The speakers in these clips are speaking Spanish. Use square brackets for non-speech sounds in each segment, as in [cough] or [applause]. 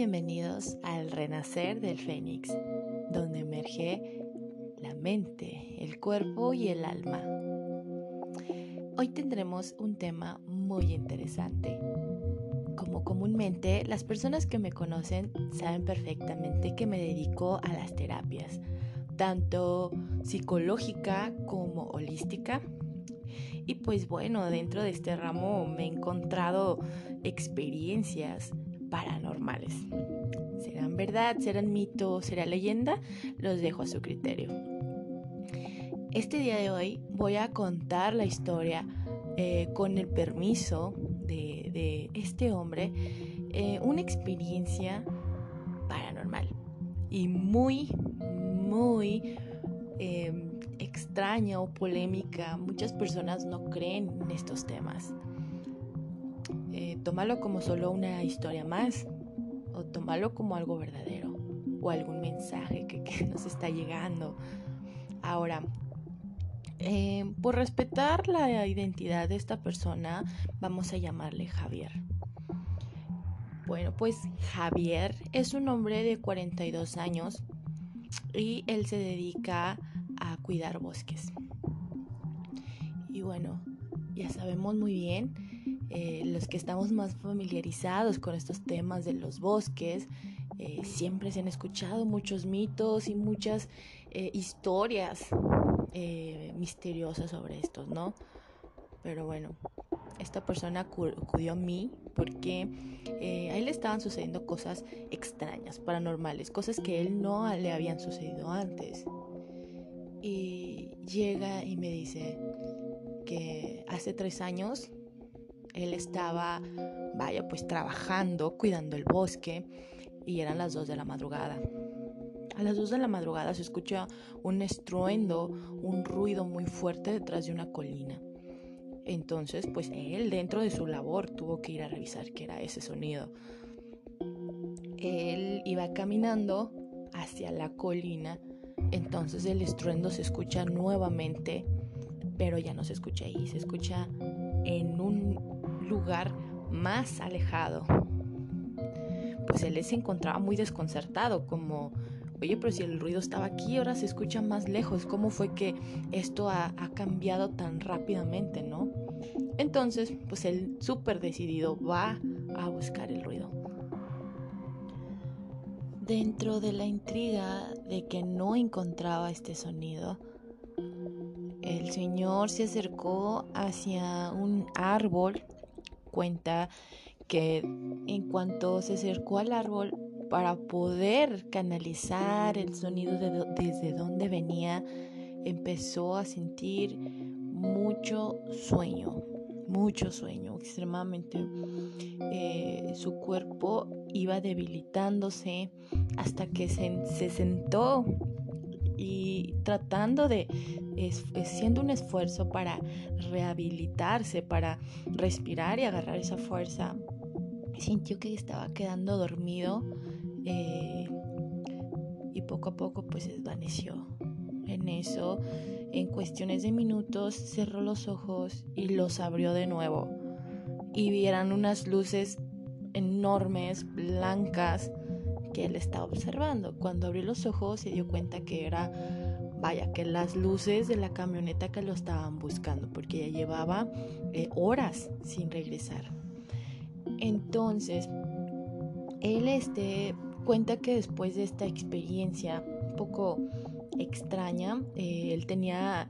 bienvenidos al renacer del Fénix, donde emerge la mente, el cuerpo y el alma. Hoy tendremos un tema muy interesante. Como comúnmente, las personas que me conocen saben perfectamente que me dedico a las terapias, tanto psicológica como holística. Y pues bueno, dentro de este ramo me he encontrado experiencias paranormales. ¿Serán verdad? ¿Serán mito? ¿Será leyenda? Los dejo a su criterio. Este día de hoy voy a contar la historia eh, con el permiso de, este hombre, eh, una experiencia paranormal y muy, muy em, extraña o polémica. Muchas personas no creen en estos temas eh, tómalo como solo una historia más o tómalo como algo verdadero o algún mensaje que, [laughs] nos está llegando. Ahora, eh, por respetar la identidad de esta persona, vamos a llamarle Javier. Bueno, pues Javier es un hombre de 42 años y él se dedica a cuidar bosques. Y bueno, ya sabemos muy bien eh, los que estamos más familiarizados con estos temas de los bosques, eh, siempre se han escuchado muchos mitos y muchas eh, historias misteriosas sobre estos, ¿no? Pero bueno, esta persona acudió a mí porque a él le estaban sucediendo cosas extrañas, paranormales, cosas que él no le habían sucedido antes. Y llega y me dice que hace tres años él estaba, vaya, pues trabajando, cuidando el bosque y eran las 2 de la madrugada. A las 2 de la madrugada se escucha un estruendo, un ruido muy fuerte detrás de una colina. Entonces, pues él dentro de su labor tuvo que ir a revisar qué era ese sonido. Él iba caminando hacia la colina, entonces el estruendo se escucha nuevamente, pero ya no se escucha ahí, se escucha en un lugar más alejado. Pues él se encontraba muy desconcertado, como, oye, pero si el ruido estaba aquí, ahora se escucha más lejos, ¿cómo fue que esto ha, cambiado tan rápidamente, no? Entonces, pues él súper decidido va a buscar el ruido. Dentro de la intriga de que no encontraba este sonido, el señor se acercó hacia un árbol cuenta que en cuanto se acercó al árbol para poder canalizar el sonido desde donde venía, empezó a sentir mucho sueño, mucho sueño, extremadamente. Eh, su cuerpo iba debilitándose hasta que se, se sentó y tratando de, haciendo un esfuerzo para rehabilitarse, para respirar y agarrar esa fuerza, sintió que estaba quedando dormido eh, y poco a poco pues desvaneció. En eso, en cuestiones de minutos, cerró los ojos y los abrió de nuevo y vieran unas luces enormes, blancas, que él estaba observando. Cuando abrió los ojos se dio cuenta que era, vaya, que las luces de la camioneta que lo estaban buscando, porque ya llevaba eh, horas sin regresar. Entonces, él este, cuenta que después de esta experiencia un poco extraña, eh, él tenía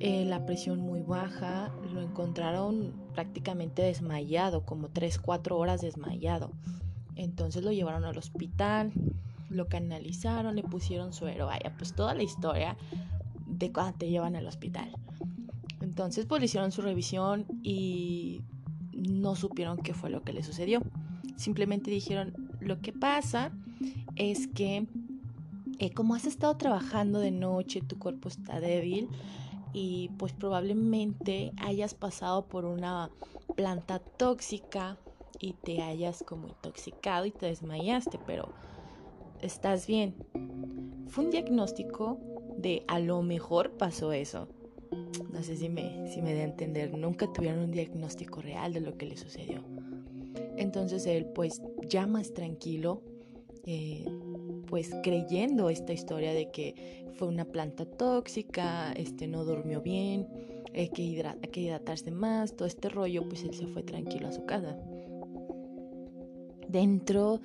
eh, la presión muy baja, lo encontraron prácticamente desmayado, como 3-4 horas desmayado. Entonces lo llevaron al hospital, lo canalizaron, le pusieron suero, vaya, pues toda la historia de cuando te llevan al hospital. Entonces pues le hicieron su revisión y no supieron qué fue lo que le sucedió. Simplemente dijeron, lo que pasa es que eh, como has estado trabajando de noche, tu cuerpo está débil y pues probablemente hayas pasado por una planta tóxica y te hayas como intoxicado y te desmayaste, pero estás bien. Fue un diagnóstico de a lo mejor pasó eso. No sé si me, si me da a entender, nunca tuvieron un diagnóstico real de lo que le sucedió. Entonces él pues ya más tranquilo, eh, pues creyendo esta historia de que fue una planta tóxica, este no durmió bien, hay que, hidratarse más, todo este rollo, pues él se fue tranquilo a su casa. Dentro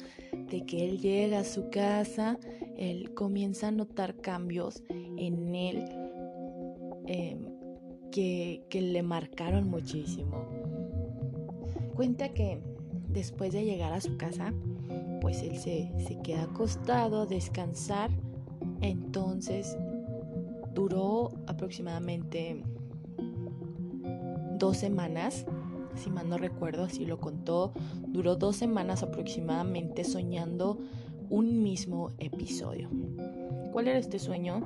de que él llega a su casa, él comienza a notar cambios en él em, que, le marcaron muchísimo. Cuenta que después de llegar a su casa, pues él se, se queda acostado a descansar. Entonces duró aproximadamente dos semanas, si mal no recuerdo, así lo contó, duró dos semanas aproximadamente soñando un mismo episodio. ¿Cuál era este sueño?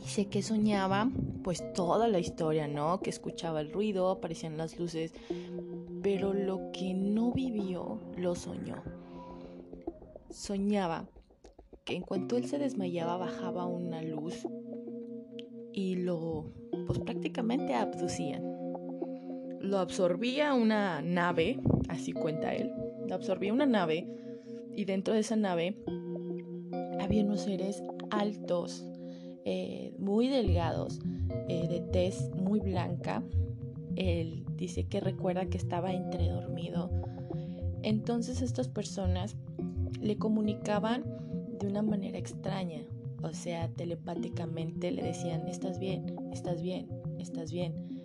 Dice que soñaba pues toda la historia, ¿no? Que escuchaba el ruido, aparecían las luces, pero lo que no vivió lo soñó. Soñaba que en cuanto él se desmayaba bajaba una luz y lo pues prácticamente abducían. Lo absorbía una nave, así cuenta él, lo absorbía una nave y dentro de esa nave había unos seres altos, eh, muy delgados, eh, de tez muy blanca. Él dice que recuerda que estaba entredormido. Entonces estas personas le comunicaban de una manera extraña, o sea, telepáticamente le decían, estás bien, estás bien, estás bien.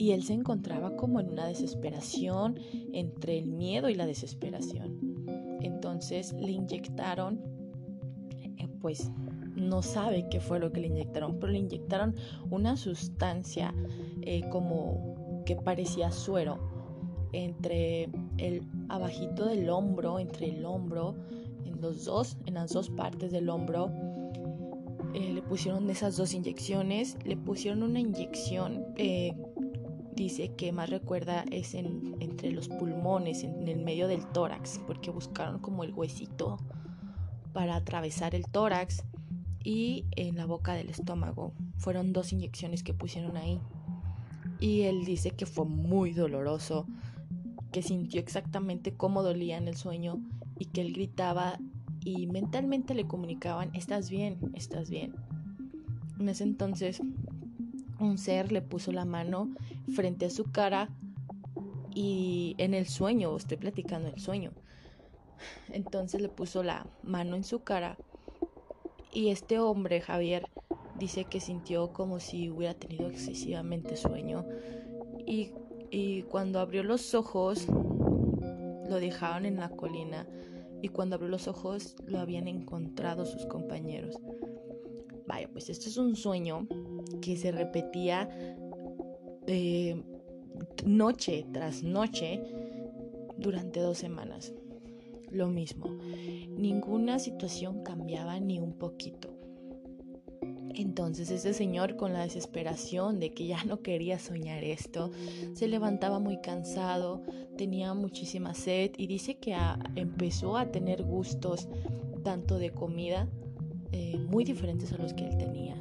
Y él se encontraba como en una desesperación entre el miedo y la desesperación. Entonces le inyectaron, eh, pues no sabe qué fue lo que le inyectaron, pero le inyectaron una sustancia eh, como que parecía suero entre el abajito del hombro, entre el hombro, en los dos, en las dos partes del hombro eh, le pusieron esas dos inyecciones, le pusieron una inyección, dice que más recuerda es en, entre los pulmones, en, el medio del tórax, porque buscaron como el huesito para atravesar el tórax y en la boca del estómago. Fueron dos inyecciones que pusieron ahí. Y él dice que fue muy doloroso, que sintió exactamente cómo dolía en el sueño y que él gritaba y mentalmente le comunicaban, estás bien, estás bien. En ese entonces un ser le puso la mano frente a su cara y en el sueño, estoy platicando el sueño, entonces le puso la mano en su cara y este hombre, Javier, dice que sintió como si hubiera tenido excesivamente sueño y, y cuando abrió los ojos lo dejaron en la colina y cuando abrió los ojos lo habían encontrado sus compañeros. Vaya, pues esto es un sueño que se repetía eh, noche tras noche durante dos semanas. Lo mismo, ninguna situación cambiaba ni un poquito. Entonces ese señor con la desesperación de que ya no quería soñar esto, se levantaba muy cansado, tenía muchísima sed y dice que empezó a tener gustos tanto de comida eh, muy diferentes a los que él tenía.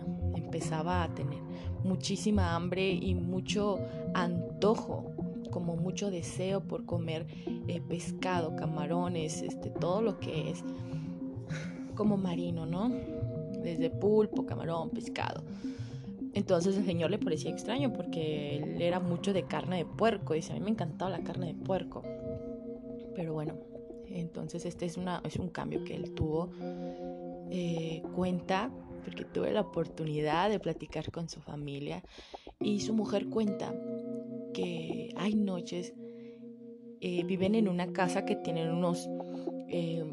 Empezaba a tener muchísima hambre y mucho antojo, como mucho deseo por comer eh, pescado, camarones, este, todo lo que es como marino, ¿no? desde pulpo, camarón, pescado. Entonces el señor le parecía extraño porque él era mucho de carne de puerco. Dice, a mí me encantaba la carne de puerco. Pero bueno, entonces este es, una, es un cambio que él tuvo. Eh, cuenta, porque tuve la oportunidad de platicar con su familia. Y su mujer cuenta que hay noches, eh, viven en una casa que tienen unos, eh,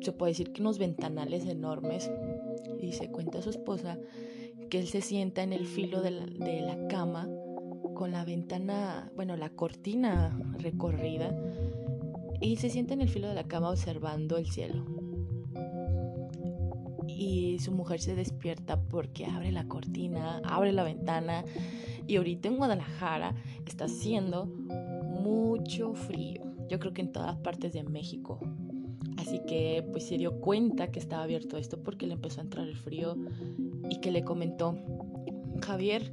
se puede decir que unos ventanales enormes y se cuenta a su esposa que él se sienta en el filo de la, cama con la ventana, bueno, la cortina recorrida y se sienta en el filo de la cama observando el cielo. Y su mujer se despierta porque abre la cortina, abre la ventana y ahorita en Guadalajara está haciendo mucho frío. Yo creo que en todas partes de México Así que pues se dio cuenta que estaba abierto esto porque le empezó a entrar el frío y que le comentó, Javier,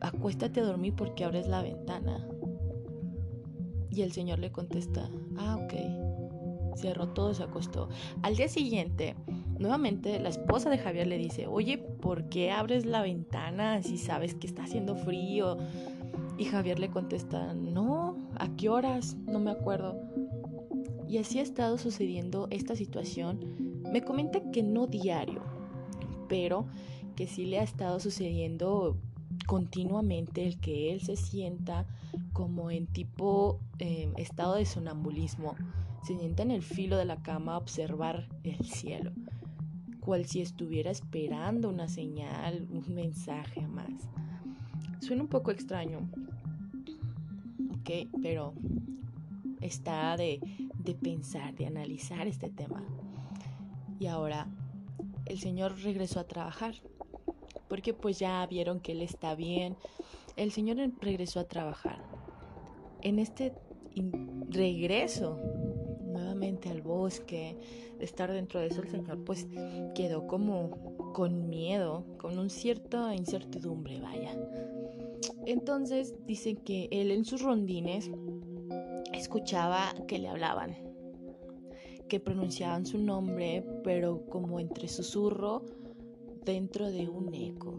acuéstate a dormir porque abres la ventana. Y el señor le contesta, ah, ok. Cerró todo, se acostó. Al día siguiente, nuevamente la esposa de Javier le dice, oye, ¿por qué abres la ventana si sabes que está haciendo frío? Y Javier le contesta, no, ¿a qué horas? No me acuerdo. Y así ha estado sucediendo esta situación. Me comenta que no diario, pero que sí le ha estado sucediendo continuamente el que él se sienta como en tipo eh, estado de sonambulismo, se sienta en el filo de la cama a observar el cielo, cual si estuviera esperando una señal, un mensaje más. Suena un poco extraño, ok, pero está de, de pensar, de analizar este tema. Y ahora el Señor regresó a trabajar porque pues ya vieron que él está bien. El Señor regresó a trabajar. En este regreso al bosque, de estar dentro de eso, el Señor pues quedó como con miedo, con un cierta incertidumbre, vaya. Entonces dicen que él en sus rondines escuchaba que le hablaban, que pronunciaban su nombre, pero como entre susurro dentro de un eco,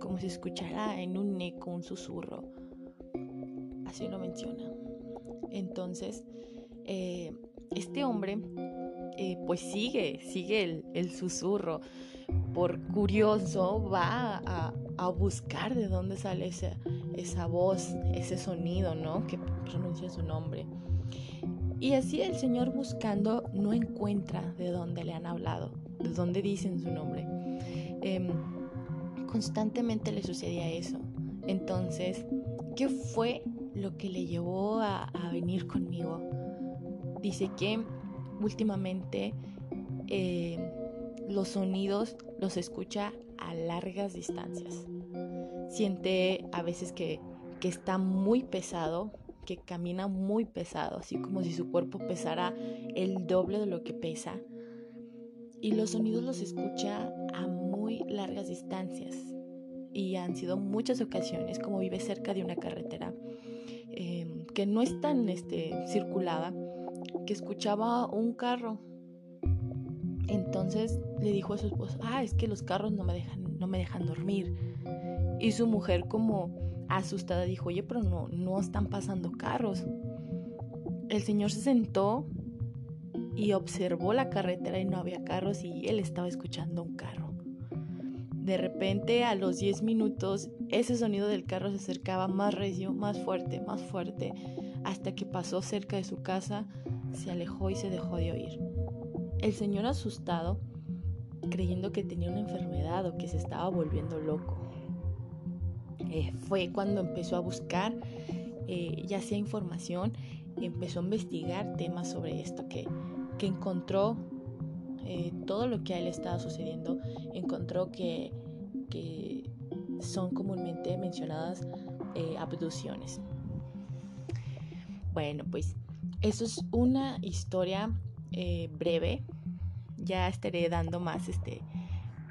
como si escuchara en un eco un susurro. Así lo menciona. Entonces, eh, este hombre eh, pues sigue, sigue el, susurro. Por curioso va a, buscar de dónde sale esa, esa voz, ese sonido, ¿no? Que pronuncia su nombre. Y así el Señor buscando no encuentra de dónde le han hablado, de dónde dicen su nombre. Em, constantemente le sucedía eso. Entonces, ¿qué fue lo que le llevó a, venir conmigo? Dice que últimamente em, los sonidos los escucha a largas distancias. Siente a veces que, que está muy pesado, que camina muy pesado, así como si su cuerpo pesara el doble de lo que pesa. Y los sonidos los escucha a largas distancias y han sido muchas ocasiones, como vive cerca de una carretera em, que no es tan este, circulada, que escuchaba un carro. Entonces le dijo a su esposo, ah, es que los carros no me dejan, no me dejan dormir. Y su mujer como asustada dijo, oye, pero no, no están pasando carros. El señor se sentó y observó la carretera y no había carros y él estaba escuchando un carro. De repente, a los 10 minutos, ese sonido del carro se acercaba más recio, más fuerte, más fuerte, hasta que pasó cerca de su casa, se alejó y se dejó de oír. El señor asustado, creyendo que tenía una enfermedad o que se estaba volviendo loco. Eh, fue cuando empezó a buscar, eh, ya sea información, empezó a investigar temas sobre esto que, que encontró eh, todo lo que a él estaba sucediendo, encontró que, son comúnmente mencionadas eh, abducciones. Bueno, pues eso es una historia eh, breve. Ya estaré dando más este,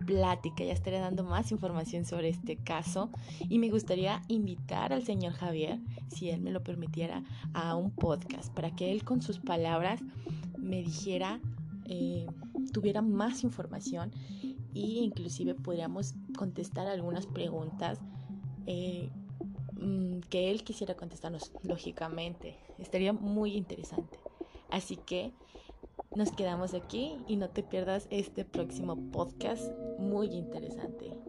plática, ya estaré dando más información sobre este caso y me gustaría invitar al señor Javier, si él me lo permitiera, a un podcast para que él con sus palabras me dijera tuviera más información e inclusive podríamos contestar algunas preguntas eh, mm, que él quisiera contestarnos, lógicamente. Estaría muy interesante. Así que nos quedamos aquí y no te pierdas este próximo podcast muy interesante.